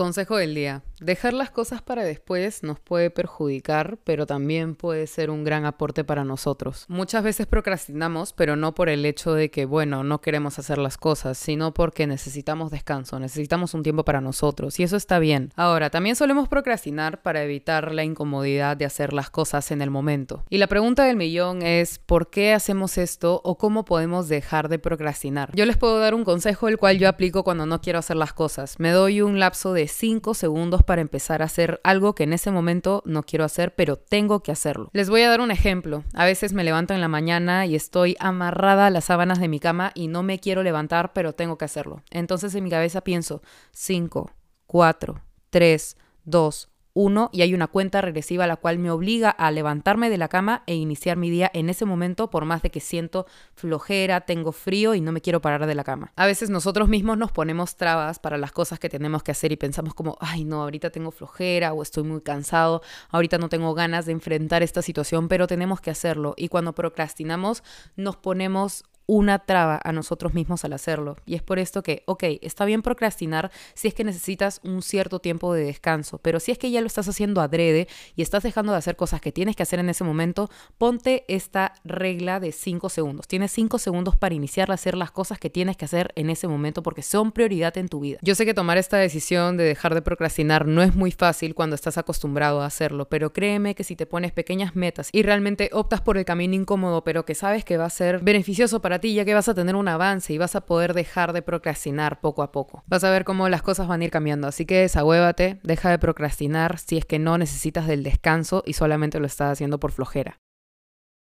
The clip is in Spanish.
Consejo del día. Dejar las cosas para después nos puede perjudicar, pero también puede ser un gran aporte para nosotros. Muchas veces procrastinamos, pero no por el hecho de que, bueno, no queremos hacer las cosas, sino porque necesitamos descanso, necesitamos un tiempo para nosotros, y eso está bien. Ahora, también solemos procrastinar para evitar la incomodidad de hacer las cosas en el momento. Y la pregunta del millón es, ¿por qué hacemos esto o cómo podemos dejar de procrastinar? Yo les puedo dar un consejo el cual yo aplico cuando no quiero hacer las cosas. Me doy un lapso de 5 segundos para empezar a hacer algo que en ese momento no quiero hacer, pero tengo que hacerlo. Les voy a dar un ejemplo. A veces me levanto en la mañana y estoy amarrada a las sábanas de mi cama y no me quiero levantar, pero tengo que hacerlo. Entonces en mi cabeza pienso 5, 4, 3, 2, uno y hay una cuenta regresiva la cual me obliga a levantarme de la cama e iniciar mi día en ese momento por más de que siento flojera, tengo frío y no me quiero parar de la cama. A veces nosotros mismos nos ponemos trabas para las cosas que tenemos que hacer y pensamos como, ay no, ahorita tengo flojera o estoy muy cansado, ahorita no tengo ganas de enfrentar esta situación, pero tenemos que hacerlo y cuando procrastinamos nos ponemos una traba a nosotros mismos al hacerlo. Y es por esto que, ok, está bien procrastinar si es que necesitas un cierto tiempo de descanso, pero si es que ya lo estás haciendo adrede y estás dejando de hacer cosas que tienes que hacer en ese momento, ponte esta regla de 5 segundos. Tienes 5 segundos para iniciar a hacer las cosas que tienes que hacer en ese momento porque son prioridad en tu vida. Yo sé que tomar esta decisión de dejar de procrastinar no es muy fácil cuando estás acostumbrado a hacerlo, pero créeme que si te pones pequeñas metas y realmente optas por el camino incómodo, pero que sabes que va a ser beneficioso para ti, ya que vas a tener un avance y vas a poder dejar de procrastinar poco a poco. Vas a ver cómo las cosas van a ir cambiando, así que desahuévate, deja de procrastinar si es que no necesitas del descanso y solamente lo estás haciendo por flojera.